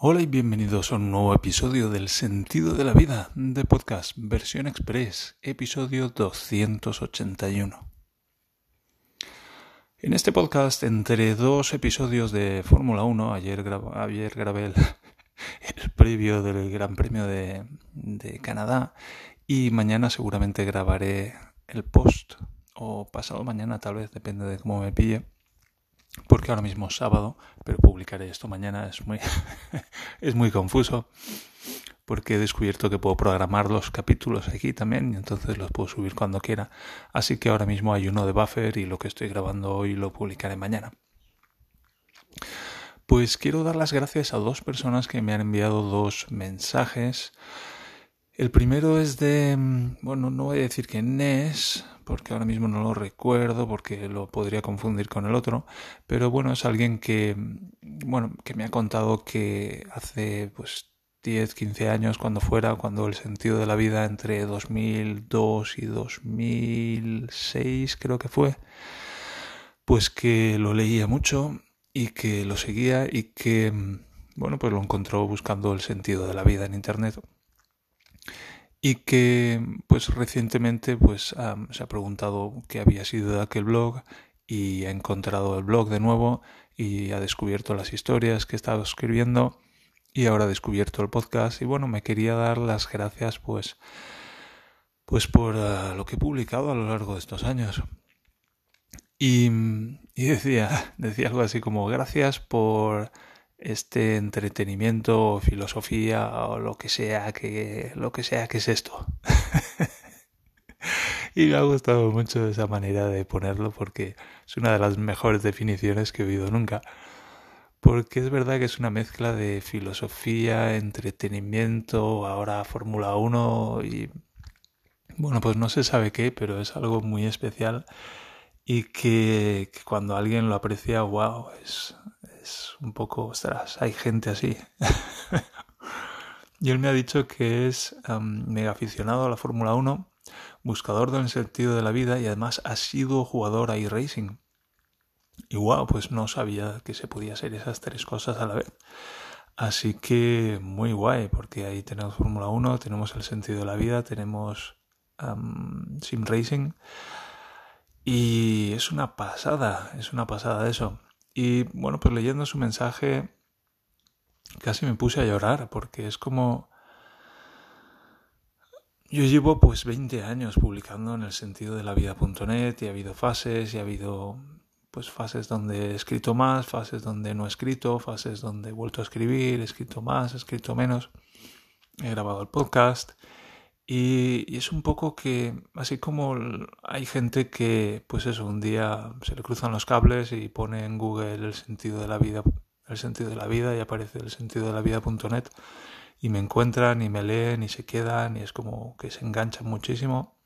Hola y bienvenidos a un nuevo episodio del Sentido de la Vida de Podcast Versión Express, episodio 281. En este podcast, entre dos episodios de Fórmula 1, ayer, ayer grabé el, el, previo del Gran Premio de, de Canadá y mañana seguramente grabaré el post o pasado mañana tal vez, depende de cómo me pille porque ahora mismo es sábado, pero publicaré esto mañana, es muy, es muy confuso, porque he descubierto que puedo programar los capítulos aquí también y entonces los puedo subir cuando quiera. Así que ahora mismo hay uno de buffer y lo que estoy grabando hoy lo publicaré mañana. Pues quiero dar las gracias a dos personas que me han enviado dos mensajes. El primero es de, bueno, no voy a decir quién es, porque ahora mismo no lo recuerdo, porque lo podría confundir con el otro, pero bueno, es alguien que, bueno, que me ha contado que hace pues 10, 15 años, cuando fuera, cuando el sentido de la vida entre 2002 y 2006 creo que fue, pues que lo leía mucho y que lo seguía y que, bueno, pues lo encontró buscando el sentido de la vida en Internet y que pues recientemente pues se ha preguntado qué había sido de aquel blog y ha encontrado el blog de nuevo y ha descubierto las historias que he estado escribiendo y ahora ha descubierto el podcast. Y bueno me quería dar las gracias pues pues por ah, lo que he publicado a lo largo de estos años. Y, y decía decía algo así como gracias por este entretenimiento filosofía o lo que sea que lo que sea que es esto. Y me ha gustado mucho esa manera de ponerlo porque es una de las mejores definiciones que he oído nunca. Porque es verdad que es una mezcla de filosofía, entretenimiento, ahora Fórmula 1 y bueno, pues no se sabe qué, pero es algo muy especial y que, que cuando alguien lo aprecia, wow, es, un poco, ostras, hay gente así. y él me ha dicho que es mega aficionado a la Fórmula 1, buscador del sentido de la vida y además ha sido jugador a iRacing. Y wow, pues no sabía que se podía hacer esas tres cosas a la vez. Así que muy guay, porque ahí tenemos Fórmula 1, tenemos el sentido de la vida, tenemos Sim Racing. Y es una pasada, es una pasada eso. Y bueno, pues leyendo su mensaje casi me puse a llorar porque es como... Yo llevo pues 20 años publicando en el sentido de la vida.net y ha habido fases y ha habido pues fases donde he escrito más, fases donde no he escrito, fases donde he vuelto a escribir, he escrito más, he escrito menos, he grabado el podcast y, es un poco que, así como hay gente que, pues eso, un día se le cruzan los cables y pone en Google el sentido de la vida, el sentido de la vida y aparece el sentido de la vida.net y me encuentran y me leen y se quedan y es como que se enganchan muchísimo.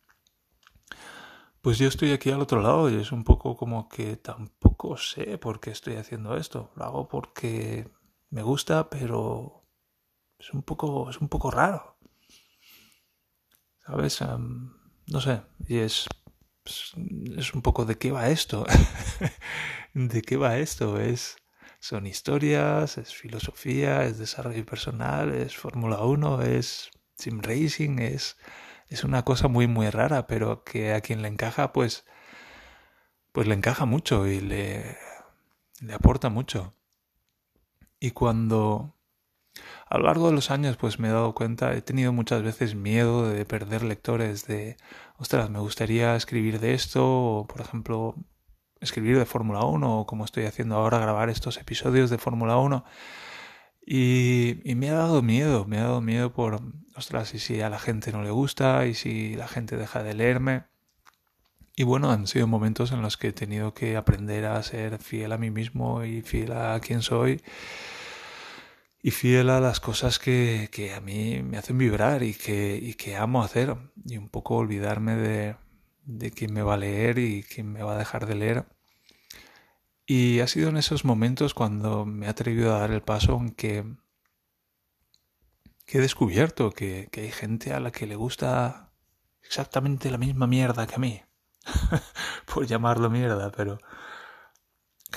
Pues yo estoy aquí al otro lado y es un poco como que tampoco sé por qué estoy haciendo esto. Lo hago porque me gusta, pero es un poco, es un poco raro. ¿Sabes? no sé, y es, pues, es un poco de qué va esto, de qué va esto, es, son historias, es filosofía, es desarrollo personal, es Fórmula 1, es sim racing, es, es una cosa muy muy rara, pero que a quien le encaja, pues, pues le encaja mucho y le, le aporta mucho. Y cuando a lo largo de los años pues me he dado cuenta, he tenido muchas veces miedo de perder lectores, de, ostras, me gustaría escribir de esto, o por ejemplo, escribir de Fórmula 1, o como estoy haciendo ahora, grabar estos episodios de Fórmula 1. Y, y, me ha dado miedo, me ha dado miedo por, ostras, y si a la gente no le gusta, y si la gente deja de leerme. Y bueno, han sido momentos en los que he tenido que aprender a ser fiel a mí mismo y fiel a quien soy y fiel a las cosas que, que, a mí me hacen vibrar y que, y que amo hacer y un poco olvidarme de, de quién me va a leer y quién me va a dejar de leer. Y ha sido en esos momentos cuando me he atrevido a dar el paso en que, que he descubierto que, que hay gente a la que le gusta exactamente la misma mierda que a mí. Por llamarlo mierda, pero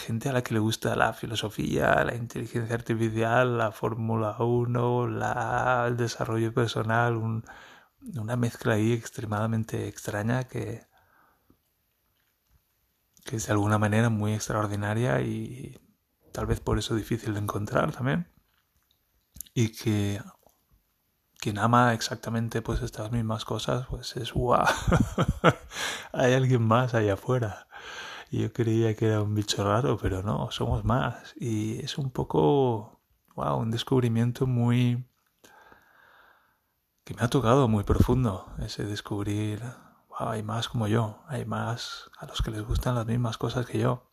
gente a la que le gusta la filosofía, la inteligencia artificial, la Fórmula 1, la, el desarrollo personal, una mezcla ahí extremadamente extraña que, que es de alguna manera muy extraordinaria y tal vez por eso difícil de encontrar también. Y que quien ama exactamente pues estas mismas cosas, pues es guau. Hay alguien más allá afuera. Yo creía que era un bicho raro, pero no, somos más. Y es un poco, wow, un descubrimiento muy... que me ha tocado muy profundo, ese descubrir, wow, hay más como yo, hay más a los que les gustan las mismas cosas que yo.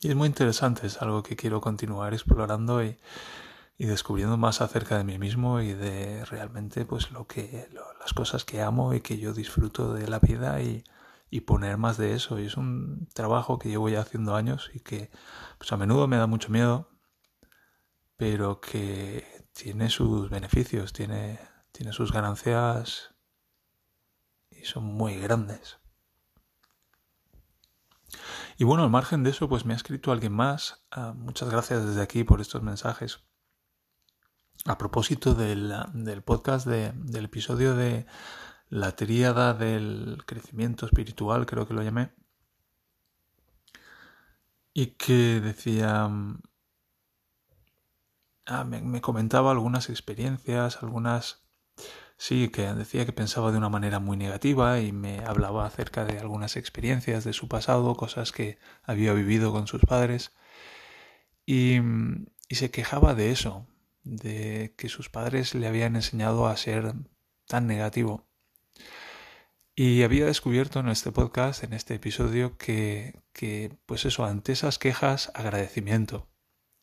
Y es muy interesante, es algo que quiero continuar explorando y, y descubriendo más acerca de mí mismo y de realmente pues lo que las cosas que amo y que yo disfruto de la vida y, y poner más de eso. Y es un trabajo que llevo ya haciendo años y que pues a menudo me da mucho miedo, pero que tiene sus beneficios, tiene, tiene sus ganancias y son muy grandes. Y bueno, al margen de eso, pues me ha escrito alguien más. Ah, muchas gracias desde aquí por estos mensajes. A propósito del, del podcast, de, del episodio de la tríada del crecimiento espiritual, creo que lo llamé, y que decía, ah, me, comentaba algunas experiencias, algunas, sí, que decía que pensaba de una manera muy negativa y me hablaba acerca de algunas experiencias de su pasado, cosas que había vivido con sus padres, y, y se quejaba de eso, de que sus padres le habían enseñado a ser tan negativo y había descubierto en este podcast, en este episodio, que, pues eso, ante esas quejas, agradecimiento.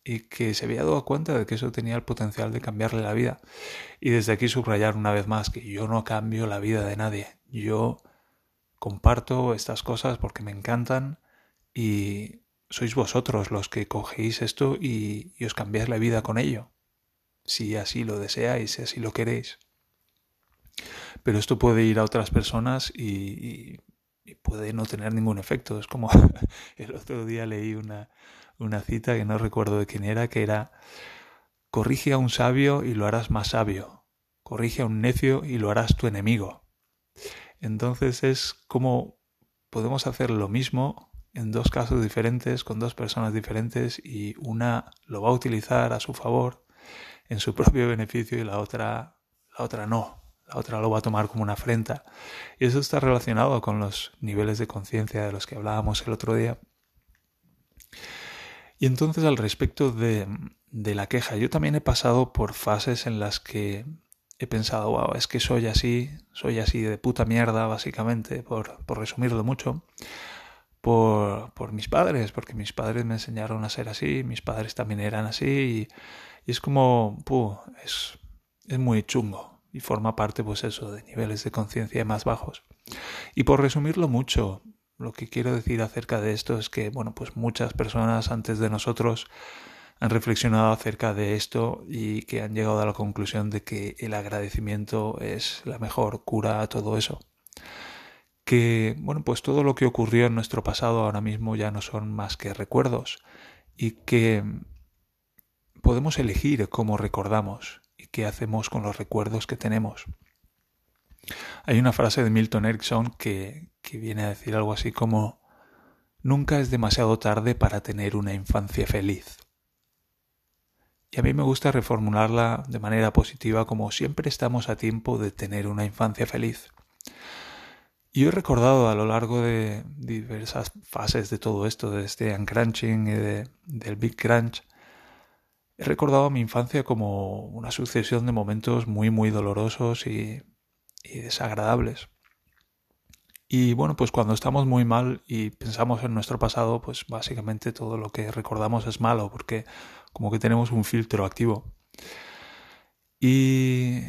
Y que se había dado cuenta de que eso tenía el potencial de cambiarle la vida. Y desde aquí subrayar una vez más que yo no cambio la vida de nadie. Yo comparto estas cosas porque me encantan y sois vosotros los que cogéis esto y, y os cambiáis la vida con ello. Si así lo deseáis, si así lo queréis. Pero esto puede ir a otras personas y, puede no tener ningún efecto. Es como el otro día leí una, una cita que no recuerdo de quién era, que era, corrige a un sabio y lo harás más sabio, corrige a un necio y lo harás tu enemigo. Entonces es como podemos hacer lo mismo en dos casos diferentes, con dos personas diferentes, y una lo va a utilizar a su favor, en su propio beneficio, y la otra, la otra no otra lo va a tomar como una afrenta. Y eso está relacionado con los niveles de conciencia de los que hablábamos el otro día. Y entonces al respecto de, de, la queja, yo también he pasado por fases en las que he pensado, wow, es que soy así, soy así de puta mierda, básicamente, por, por resumirlo mucho, por, por, mis padres, porque mis padres me enseñaron a ser así, mis padres también eran así, y, y es como, puh, es, es muy chungo, y forma parte, pues eso, de niveles de conciencia más bajos. Y por resumirlo mucho, lo que quiero decir acerca de esto es que, bueno, pues muchas personas antes de nosotros han reflexionado acerca de esto y que han llegado a la conclusión de que el agradecimiento es la mejor cura a todo eso. Que, bueno, pues todo lo que ocurrió en nuestro pasado ahora mismo ya no son más que recuerdos y que podemos elegir cómo recordamos qué hacemos con los recuerdos que tenemos. Hay una frase de Milton Erickson que, que viene a decir algo así como Nunca es demasiado tarde para tener una infancia feliz. Y a mí me gusta reformularla de manera positiva como siempre estamos a tiempo de tener una infancia feliz. Y he recordado a lo largo de diversas fases de todo esto, de este uncrunching y de, del big crunch, He recordado mi infancia como una sucesión de momentos muy muy dolorosos y, desagradables. Y bueno, pues cuando estamos muy mal y pensamos en nuestro pasado, pues básicamente todo lo que recordamos es malo, porque como que tenemos un filtro activo. Y,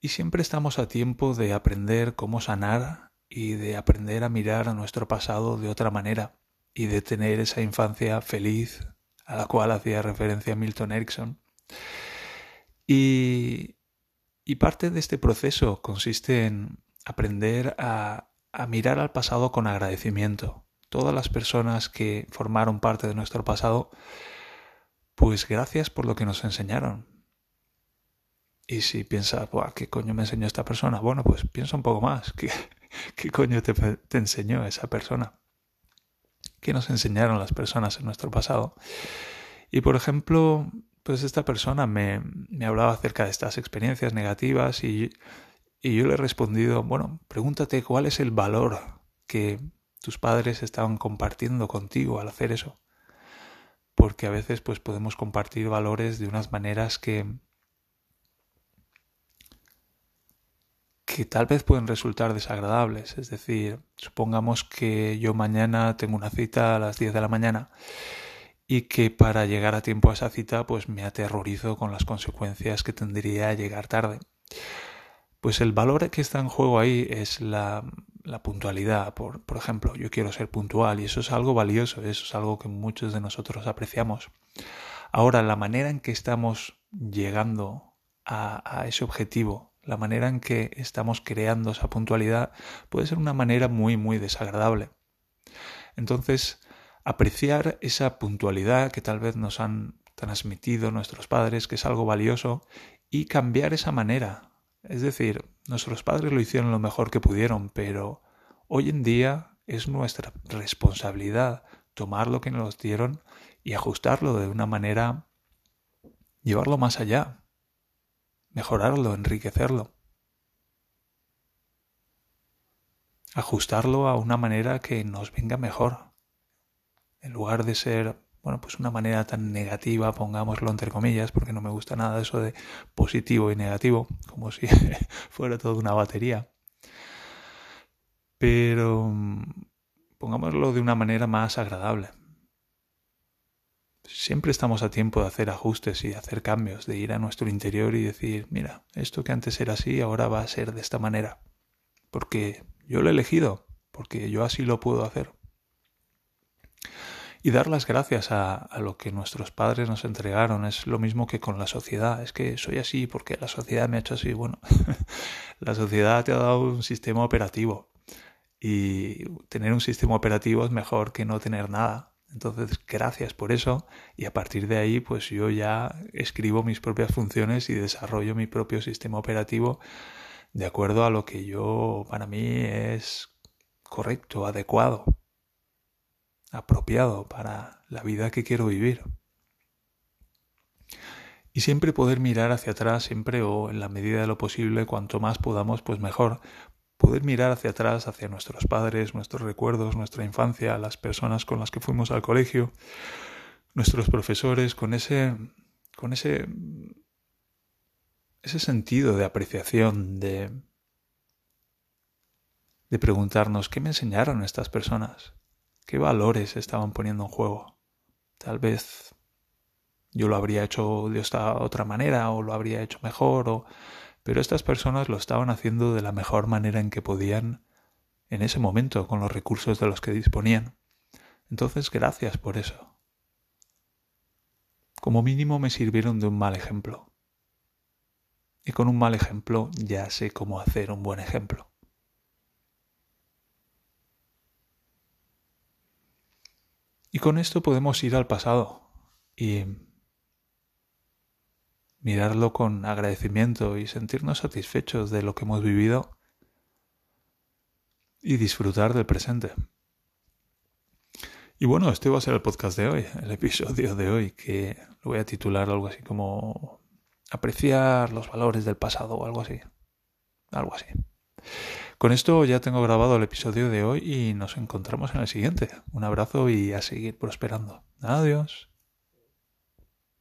y siempre estamos a tiempo de aprender cómo sanar y de aprender a mirar a nuestro pasado de otra manera y de tener esa infancia feliz, a la cual hacía referencia Milton Erickson. Y, y parte de este proceso consiste en aprender a, a mirar al pasado con agradecimiento. todas las personas que formaron parte de nuestro pasado, pues gracias por lo que nos enseñaron. Y si piensas, ¿qué coño me enseñó esta persona? Bueno, pues piensa un poco más. ¿Qué, qué coño te, te enseñó esa persona? ¿Qué nos enseñaron las personas en nuestro pasado? Y por ejemplo, pues esta persona me, me hablaba acerca de estas experiencias negativas y, y yo le he respondido, bueno, pregúntate cuál es el valor que tus padres estaban compartiendo contigo al hacer eso. Porque a veces pues podemos compartir valores de unas maneras que que tal vez pueden resultar desagradables. Es decir, supongamos que yo mañana tengo una cita a las 10 de la mañana y que para llegar a tiempo a esa cita pues me aterrorizo con las consecuencias que tendría llegar tarde. Pues el valor que está en juego ahí es la, puntualidad. Por, ejemplo, yo quiero ser puntual y eso es algo valioso, eso es algo que muchos de nosotros apreciamos. Ahora, la manera en que estamos llegando a ese objetivo, la manera en que estamos creando esa puntualidad puede ser una manera muy, muy desagradable. Entonces, apreciar esa puntualidad que tal vez nos han transmitido nuestros padres, que es algo valioso, y cambiar esa manera. Es decir, nuestros padres lo hicieron lo mejor que pudieron, pero hoy en día es nuestra responsabilidad tomar lo que nos dieron y ajustarlo de una manera, llevarlo más allá, mejorarlo, enriquecerlo. Ajustarlo a una manera que nos venga mejor en lugar de ser, bueno, pues una manera tan negativa, pongámoslo entre comillas, porque no me gusta nada eso de positivo y negativo, como si fuera toda una batería. Pero pongámoslo de una manera más agradable. Siempre estamos a tiempo de hacer ajustes y hacer cambios, de ir a nuestro interior y decir, mira, esto que antes era así, ahora va a ser de esta manera. Porque yo lo he elegido, porque yo así lo puedo hacer y dar las gracias a, a, lo que nuestros padres nos entregaron. Es lo mismo que con la sociedad. Es que soy así porque la sociedad me ha hecho así. Bueno, la sociedad te ha dado un sistema operativo y tener un sistema operativo es mejor que no tener nada. Entonces, gracias por eso y a partir de ahí, pues yo ya escribo mis propias funciones y desarrollo mi propio sistema operativo de acuerdo a lo que yo, para mí, es correcto, adecuado apropiado para la vida que quiero vivir. Y siempre poder mirar hacia atrás, siempre o en la medida de lo posible, cuanto más podamos, pues mejor. Poder mirar hacia atrás, hacia nuestros padres, nuestros recuerdos, nuestra infancia, las personas con las que fuimos al colegio, nuestros profesores, con ese, con ese, ese sentido de apreciación, de, de preguntarnos qué me enseñaron estas personas, qué valores estaban poniendo en juego. Tal vez yo lo habría hecho de esta otra manera o lo habría hecho mejor o pero estas personas lo estaban haciendo de la mejor manera en que podían en ese momento con los recursos de los que disponían. Entonces, gracias por eso. Como mínimo me sirvieron de un mal ejemplo. Y con un mal ejemplo ya sé cómo hacer un buen ejemplo. Y con esto podemos ir al pasado y mirarlo con agradecimiento y sentirnos satisfechos de lo que hemos vivido y disfrutar del presente. Y bueno, este va a ser el podcast de hoy, el episodio de hoy, que lo voy a titular algo así como apreciar los valores del pasado o algo así. Algo así. Con esto ya tengo grabado el episodio de hoy y nos encontramos en el siguiente. Un abrazo y a seguir prosperando. Adiós.